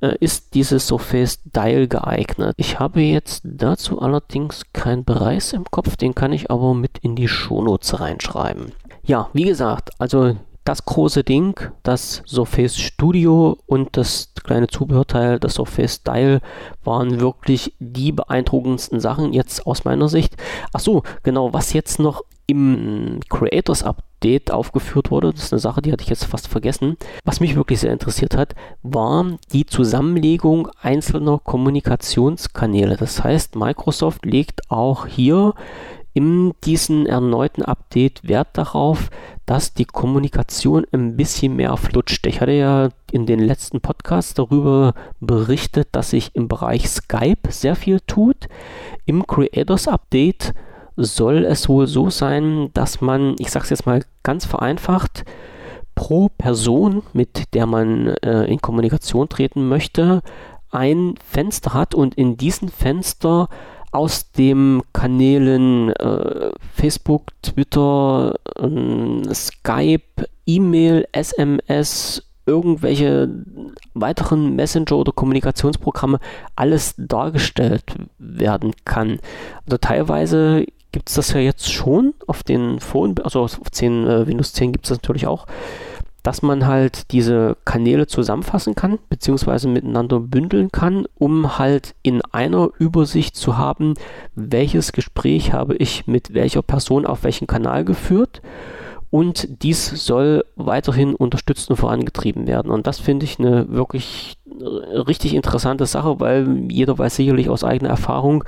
äh, ist dieses Surface Dial geeignet. Ich habe jetzt dazu allerdings keinen Preis im Kopf, den kann ich aber mit in die Shownotes reinschreiben. Ja, wie gesagt, also das große Ding, das Surface Studio und das kleine Zubehörteil, das Surface Dial, waren wirklich die beeindruckendsten Sachen jetzt aus meiner Sicht. Ach so, genau, was jetzt noch im Creators Update aufgeführt wurde, das ist eine Sache, die hatte ich jetzt fast vergessen. Was mich wirklich sehr interessiert hat, war die Zusammenlegung einzelner Kommunikationskanäle. Das heißt, Microsoft legt auch hier in diesem erneuten Update Wert darauf, dass die Kommunikation ein bisschen mehr flutscht. Ich hatte ja in den letzten Podcasts darüber berichtet, dass sich im Bereich Skype sehr viel tut. Im Creators Update soll es wohl so sein, dass man, ich sage es jetzt mal ganz vereinfacht, pro Person, mit der man äh, in Kommunikation treten möchte, ein Fenster hat und in diesem Fenster aus den Kanälen äh, Facebook, Twitter, äh, Skype, E-Mail, SMS, irgendwelche weiteren Messenger- oder Kommunikationsprogramme alles dargestellt werden kann. Also teilweise gibt es das ja jetzt schon auf den Phone, also auf 10, äh, Windows 10 gibt es das natürlich auch, dass man halt diese Kanäle zusammenfassen kann, beziehungsweise miteinander bündeln kann, um halt in einer Übersicht zu haben, welches Gespräch habe ich mit welcher Person auf welchen Kanal geführt. Und dies soll weiterhin unterstützt und vorangetrieben werden. Und das finde ich eine wirklich äh, richtig interessante Sache, weil jeder weiß sicherlich aus eigener Erfahrung,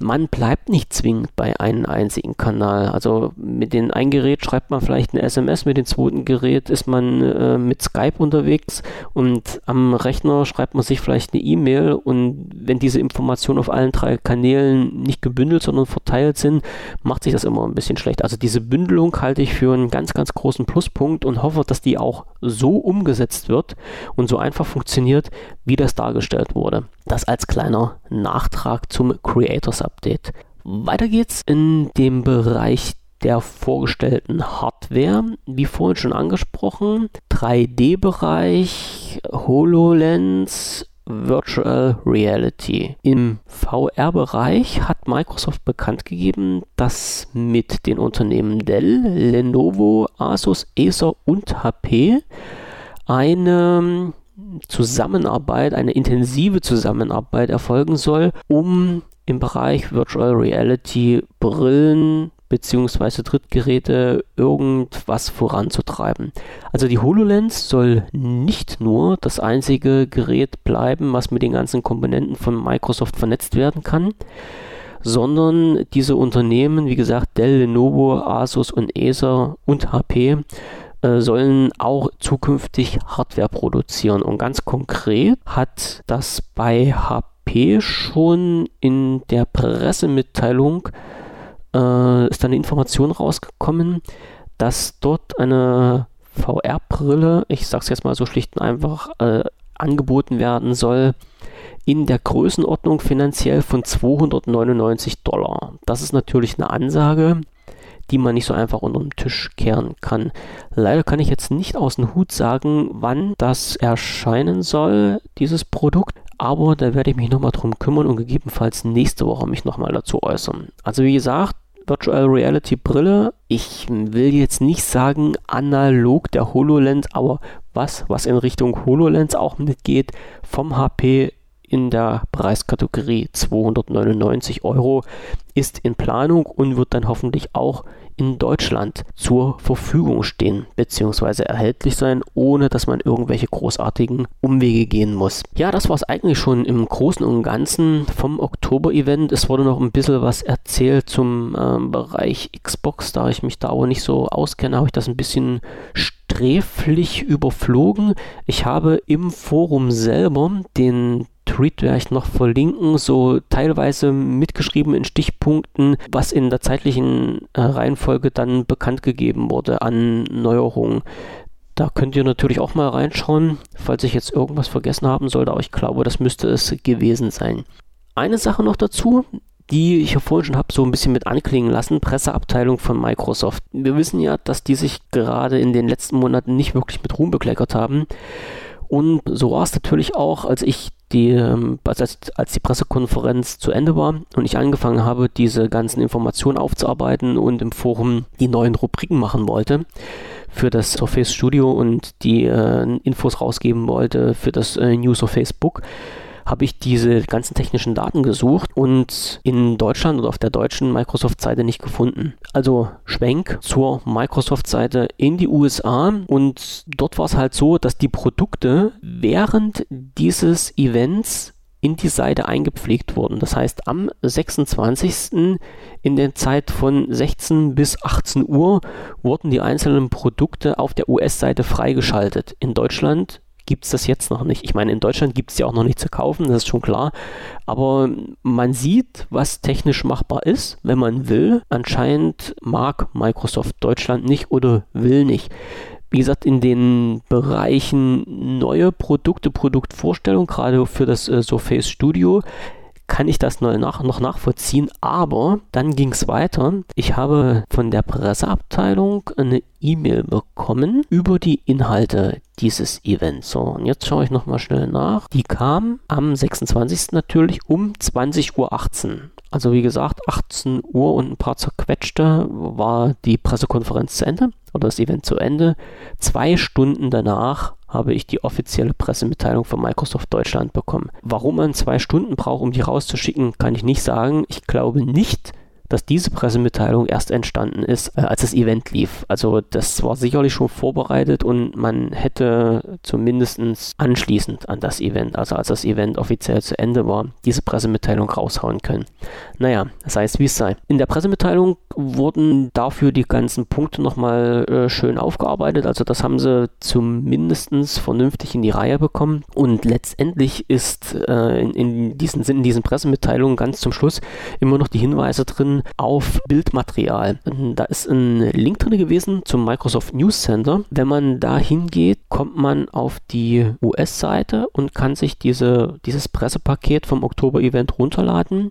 man bleibt nicht zwingend bei einem einzigen Kanal. Also mit dem einen Gerät schreibt man vielleicht eine SMS, mit dem zweiten Gerät ist man äh, mit Skype unterwegs und am Rechner schreibt man sich vielleicht eine E-Mail und wenn diese Informationen auf allen drei Kanälen nicht gebündelt, sondern verteilt sind, macht sich das immer ein bisschen schlecht. Also diese Bündelung halte ich für einen ganz, ganz großen Pluspunkt und hoffe, dass die auch so umgesetzt wird und so einfach funktioniert, wie das dargestellt wurde. Das als kleiner Nachtrag zum Creators Update. Weiter geht's in dem Bereich der vorgestellten Hardware, wie vorhin schon angesprochen, 3D-Bereich, HoloLens, Virtual Reality. Im VR-Bereich hat Microsoft bekannt gegeben, dass mit den Unternehmen Dell, Lenovo, Asus, Acer und HP eine Zusammenarbeit, eine intensive Zusammenarbeit erfolgen soll, um im Bereich Virtual Reality Brillen bzw. Drittgeräte irgendwas voranzutreiben. Also die HoloLens soll nicht nur das einzige Gerät bleiben, was mit den ganzen Komponenten von Microsoft vernetzt werden kann, sondern diese Unternehmen, wie gesagt, Dell, Lenovo, Asus und Acer und HP äh, sollen auch zukünftig Hardware produzieren. Und ganz konkret hat das bei HP schon in der Pressemitteilung äh, ist eine Information rausgekommen, dass dort eine VR-Brille, ich sage es jetzt mal so schlicht und einfach, äh, angeboten werden soll in der Größenordnung finanziell von 299 Dollar. Das ist natürlich eine Ansage die man nicht so einfach unter den Tisch kehren kann. Leider kann ich jetzt nicht aus dem Hut sagen, wann das erscheinen soll, dieses Produkt. Aber da werde ich mich nochmal drum kümmern und gegebenenfalls nächste Woche mich nochmal dazu äußern. Also wie gesagt, Virtual Reality Brille. Ich will jetzt nicht sagen analog der HoloLens, aber was, was in Richtung HoloLens auch mitgeht, vom HP in der Preiskategorie 299 Euro ist in Planung und wird dann hoffentlich auch in Deutschland zur Verfügung stehen bzw. erhältlich sein, ohne dass man irgendwelche großartigen Umwege gehen muss. Ja, das war es eigentlich schon im Großen und Ganzen vom Oktober-Event. Es wurde noch ein bisschen was erzählt zum äh, Bereich Xbox, da ich mich da aber nicht so auskenne, habe ich das ein bisschen sträflich überflogen. Ich habe im Forum selber den Tweet werde ich noch verlinken, so teilweise mitgeschrieben in Stichpunkten, was in der zeitlichen äh, Reihenfolge dann bekannt gegeben wurde an Neuerungen. Da könnt ihr natürlich auch mal reinschauen, falls ich jetzt irgendwas vergessen haben sollte, aber ich glaube, das müsste es gewesen sein. Eine Sache noch dazu, die ich ja vorhin schon habe so ein bisschen mit anklingen lassen, Presseabteilung von Microsoft. Wir wissen ja, dass die sich gerade in den letzten Monaten nicht wirklich mit Ruhm bekleckert haben. Und so war es natürlich auch, als ich die, ähm, als, als die Pressekonferenz zu Ende war und ich angefangen habe, diese ganzen Informationen aufzuarbeiten und im Forum die neuen Rubriken machen wollte für das Surface Studio und die äh, Infos rausgeben wollte für das äh, News of Facebook habe ich diese ganzen technischen Daten gesucht und in Deutschland oder auf der deutschen Microsoft-Seite nicht gefunden. Also Schwenk zur Microsoft-Seite in die USA und dort war es halt so, dass die Produkte während dieses Events in die Seite eingepflegt wurden. Das heißt, am 26. in der Zeit von 16 bis 18 Uhr wurden die einzelnen Produkte auf der US-Seite freigeschaltet. In Deutschland gibt es das jetzt noch nicht. Ich meine, in Deutschland gibt es ja auch noch nicht zu kaufen, das ist schon klar. Aber man sieht, was technisch machbar ist, wenn man will. Anscheinend mag Microsoft Deutschland nicht oder will nicht. Wie gesagt, in den Bereichen neue Produkte, Produktvorstellung, gerade für das äh, Surface Studio, kann ich das noch, nach, noch nachvollziehen. Aber dann ging es weiter. Ich habe von der Presseabteilung eine E-Mail bekommen über die Inhalte dieses Events. So, und jetzt schaue ich nochmal schnell nach. Die kam am 26. natürlich um 20.18 Uhr. Also wie gesagt, 18 Uhr und ein paar zerquetschte war die Pressekonferenz zu Ende oder das Event zu Ende. Zwei Stunden danach habe ich die offizielle Pressemitteilung von Microsoft Deutschland bekommen. Warum man zwei Stunden braucht, um die rauszuschicken, kann ich nicht sagen. Ich glaube nicht, dass diese Pressemitteilung erst entstanden ist, äh, als das Event lief. Also das war sicherlich schon vorbereitet und man hätte zumindest anschließend an das Event, also als das Event offiziell zu Ende war, diese Pressemitteilung raushauen können. Naja, das heißt, wie es sei. In der Pressemitteilung wurden dafür die ganzen Punkte nochmal äh, schön aufgearbeitet. Also das haben sie zumindest vernünftig in die Reihe bekommen. Und letztendlich ist äh, in, in, diesen, in diesen Pressemitteilungen ganz zum Schluss immer noch die Hinweise drin, auf Bildmaterial. Da ist ein Link drin gewesen zum Microsoft News Center. Wenn man da hingeht, kommt man auf die US-Seite und kann sich diese, dieses Pressepaket vom Oktober-Event runterladen.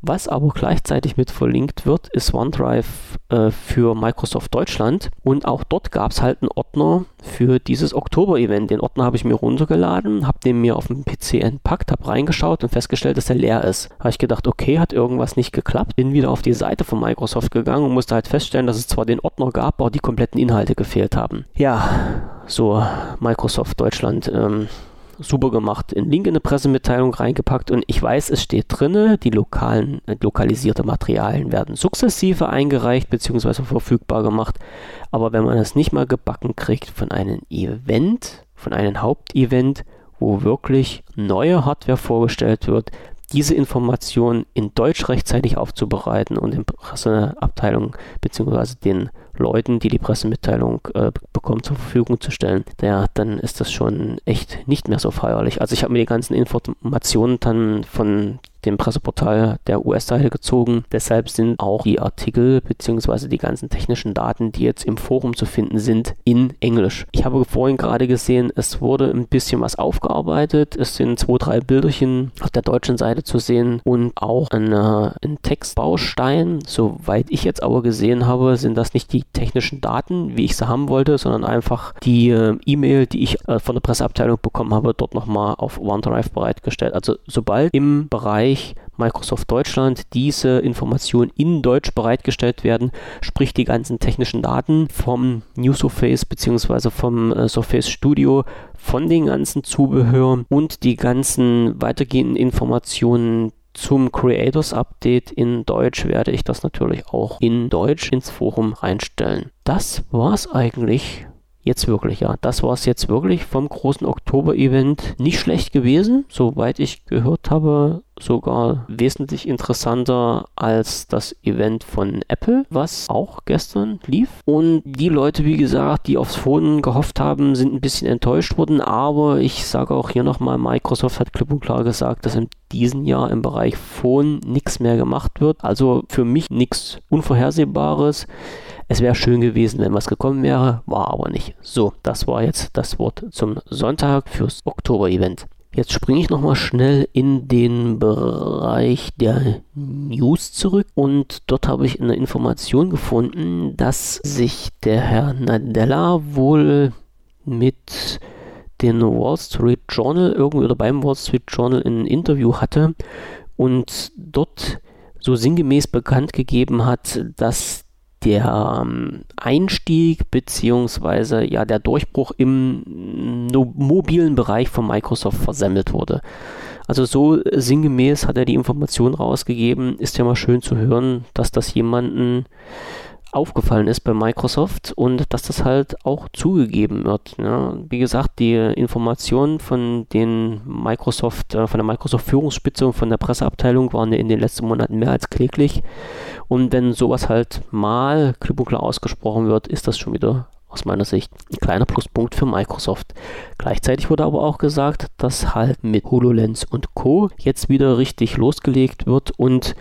Was aber gleichzeitig mit verlinkt wird, ist OneDrive äh, für Microsoft Deutschland. Und auch dort gab es halt einen Ordner für dieses Oktober-Event. Den Ordner habe ich mir runtergeladen, habe den mir auf dem PC entpackt, habe reingeschaut und festgestellt, dass er leer ist. Habe ich gedacht, okay, hat irgendwas nicht geklappt. Bin wieder auf die Seite von Microsoft gegangen und musste halt feststellen, dass es zwar den Ordner gab, aber die kompletten Inhalte gefehlt haben. Ja, so Microsoft Deutschland. Ähm, super gemacht. Einen Link in eine Pressemitteilung reingepackt und ich weiß, es steht drinne, die lokalen, äh, lokalisierte Materialien werden sukzessive eingereicht bzw. verfügbar gemacht. Aber wenn man es nicht mal gebacken kriegt von einem Event, von einem Hauptevent, wo wirklich neue Hardware vorgestellt wird, diese Informationen in Deutsch rechtzeitig aufzubereiten und den Presseabteilung bzw. den Leuten, die die Pressemitteilung äh, bekommen, zur Verfügung zu stellen, ja, dann ist das schon echt nicht mehr so feierlich. Also ich habe mir die ganzen Informationen dann von dem Presseportal der US-Seite gezogen. Deshalb sind auch die Artikel bzw. die ganzen technischen Daten, die jetzt im Forum zu finden sind, in Englisch. Ich habe vorhin gerade gesehen, es wurde ein bisschen was aufgearbeitet. Es sind zwei, drei Bilderchen auf der deutschen Seite zu sehen und auch ein Textbaustein. Soweit ich jetzt aber gesehen habe, sind das nicht die technischen Daten, wie ich sie haben wollte, sondern einfach die äh, E-Mail, die ich äh, von der Presseabteilung bekommen habe, dort nochmal auf OneDrive bereitgestellt. Also sobald im Bereich Microsoft Deutschland diese Informationen in Deutsch bereitgestellt werden, sprich die ganzen technischen Daten vom New Surface bzw. vom äh, Surface Studio, von den ganzen Zubehör und die ganzen weitergehenden Informationen zum Creators Update in Deutsch werde ich das natürlich auch in Deutsch ins Forum reinstellen. Das war's eigentlich jetzt wirklich, ja. Das war es jetzt wirklich vom großen Oktober-Event. Nicht schlecht gewesen, soweit ich gehört habe, sogar wesentlich interessanter als das Event von Apple, was auch gestern lief. Und die Leute, wie gesagt, die aufs Phone gehofft haben, sind ein bisschen enttäuscht worden. Aber ich sage auch hier nochmal, Microsoft hat klipp und klar gesagt, dass in diesem Jahr im Bereich Phone nichts mehr gemacht wird. Also für mich nichts Unvorhersehbares. Es wäre schön gewesen, wenn was gekommen wäre, war aber nicht. So, das war jetzt das Wort zum Sonntag fürs Oktober-Event. Jetzt springe ich nochmal schnell in den Bereich der News zurück und dort habe ich eine Information gefunden, dass sich der Herr Nadella wohl mit den Wall Street Journal irgendwie oder beim Wall Street Journal ein Interview hatte und dort so sinngemäß bekannt gegeben hat, dass der ähm, Einstieg beziehungsweise ja der Durchbruch im no mobilen Bereich von Microsoft versemmelt wurde. Also so sinngemäß hat er die Information rausgegeben. Ist ja mal schön zu hören, dass das jemanden aufgefallen ist bei Microsoft und dass das halt auch zugegeben wird. Ja. Wie gesagt, die Informationen von den Microsoft, äh, von der Microsoft-Führungsspitze und von der Presseabteilung waren in den letzten Monaten mehr als kläglich. Und wenn sowas halt mal klipp und klar ausgesprochen wird, ist das schon wieder aus meiner Sicht ein kleiner Pluspunkt für Microsoft. Gleichzeitig wurde aber auch gesagt, dass halt mit HoloLens und Co. jetzt wieder richtig losgelegt wird und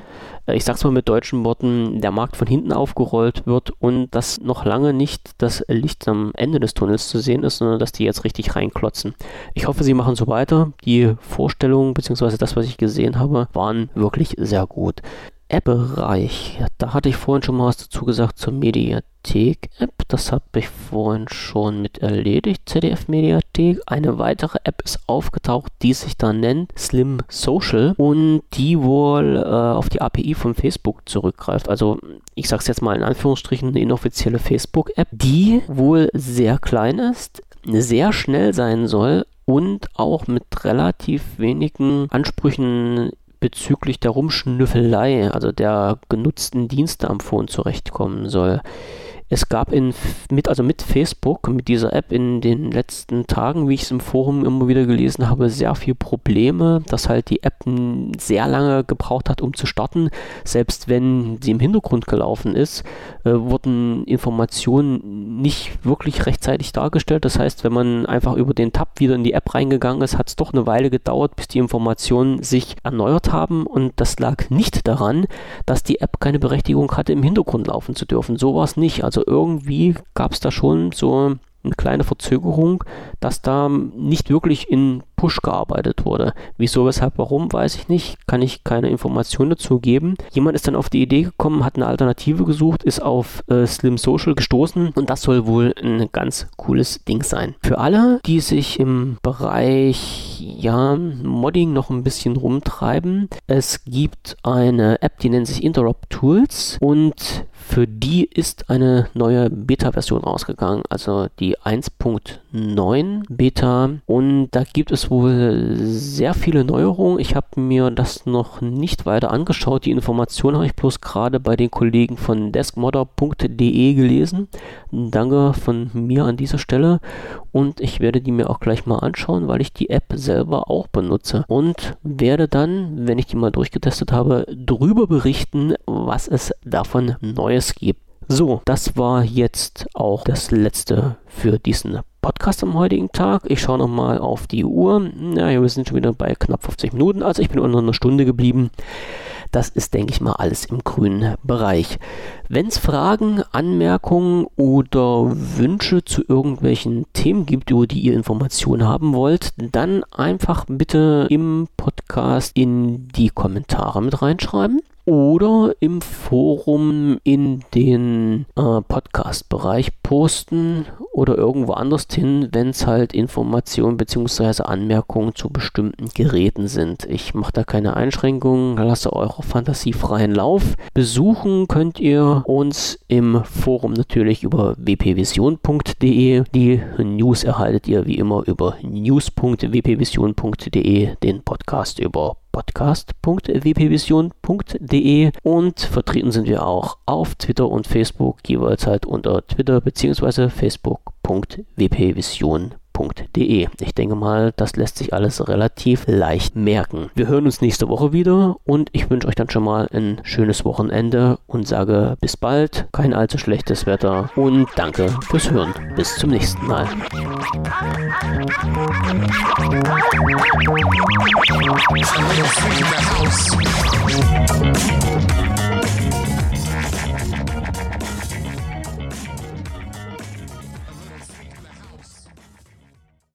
äh, ich sag's mal mit deutschen Worten, der Markt von hinten aufgerollt wird und dass noch lange nicht das Licht am Ende des Tunnels zu sehen ist, sondern dass die jetzt richtig reinklotzen. Ich hoffe, sie machen so weiter. Die Vorstellungen bzw. das, was ich gesehen habe, waren wirklich sehr gut. App-Bereich. Da hatte ich vorhin schon mal was dazu gesagt zur Mediathek-App. Das habe ich vorhin schon mit erledigt. ZDF-Mediathek. Eine weitere App ist aufgetaucht, die sich da nennt Slim Social und die wohl äh, auf die API von Facebook zurückgreift. Also ich sage es jetzt mal in Anführungsstrichen, eine inoffizielle Facebook-App, die wohl sehr klein ist, sehr schnell sein soll und auch mit relativ wenigen Ansprüchen bezüglich der Rumschnüffelei, also der genutzten Dienste am Phone zurechtkommen soll. Es gab in, mit, also mit Facebook, mit dieser App in den letzten Tagen, wie ich es im Forum immer wieder gelesen habe, sehr viele Probleme, dass halt die App sehr lange gebraucht hat, um zu starten. Selbst wenn sie im Hintergrund gelaufen ist, äh, wurden Informationen nicht wirklich rechtzeitig dargestellt. Das heißt, wenn man einfach über den Tab wieder in die App reingegangen ist, hat es doch eine Weile gedauert, bis die Informationen sich erneuert haben. Und das lag nicht daran, dass die App keine Berechtigung hatte, im Hintergrund laufen zu dürfen. So war es nicht. Also also irgendwie gab es da schon so eine kleine Verzögerung, dass da nicht wirklich in Push gearbeitet wurde. Wieso, weshalb, warum, weiß ich nicht. Kann ich keine Informationen dazu geben. Jemand ist dann auf die Idee gekommen, hat eine Alternative gesucht, ist auf äh, Slim Social gestoßen und das soll wohl ein ganz cooles Ding sein. Für alle, die sich im Bereich ja, Modding noch ein bisschen rumtreiben, es gibt eine App, die nennt sich Interrupt Tools und für die ist eine neue Beta-Version rausgegangen, also die 1.9 Beta. Und da gibt es wohl sehr viele Neuerungen. Ich habe mir das noch nicht weiter angeschaut. Die Informationen habe ich bloß gerade bei den Kollegen von deskmodder.de gelesen. Danke von mir an dieser Stelle. Und ich werde die mir auch gleich mal anschauen, weil ich die App selber auch benutze. Und werde dann, wenn ich die mal durchgetestet habe, drüber berichten, was es davon Neues gibt. So, das war jetzt auch das letzte für diesen Podcast am heutigen Tag. Ich schaue nochmal auf die Uhr. Naja, wir sind schon wieder bei knapp 50 Minuten, also ich bin unter einer Stunde geblieben. Das ist, denke ich mal, alles im grünen Bereich. Wenn es Fragen, Anmerkungen oder Wünsche zu irgendwelchen Themen gibt, über die ihr Informationen haben wollt, dann einfach bitte im Podcast in die Kommentare mit reinschreiben oder im Forum in den äh, Podcast-Bereich posten oder irgendwo anders hin, wenn es halt Informationen bzw. Anmerkungen zu bestimmten Geräten sind. Ich mache da keine Einschränkungen, lasse eurer Fantasie freien Lauf. Besuchen könnt ihr uns im Forum natürlich über wpvision.de. Die News erhaltet ihr wie immer über news.wpvision.de, den Podcast über podcast.wpvision.de und vertreten sind wir auch auf Twitter und Facebook, jeweils halt unter Twitter bzw. facebook.wpvision.de www.ftf.de. Ich denke mal, das lässt sich alles relativ leicht merken. Wir hören uns nächste Woche wieder und ich wünsche euch dann schon mal ein schönes Wochenende und sage bis bald, kein allzu schlechtes Wetter und danke fürs Hören. Bis zum nächsten Mal.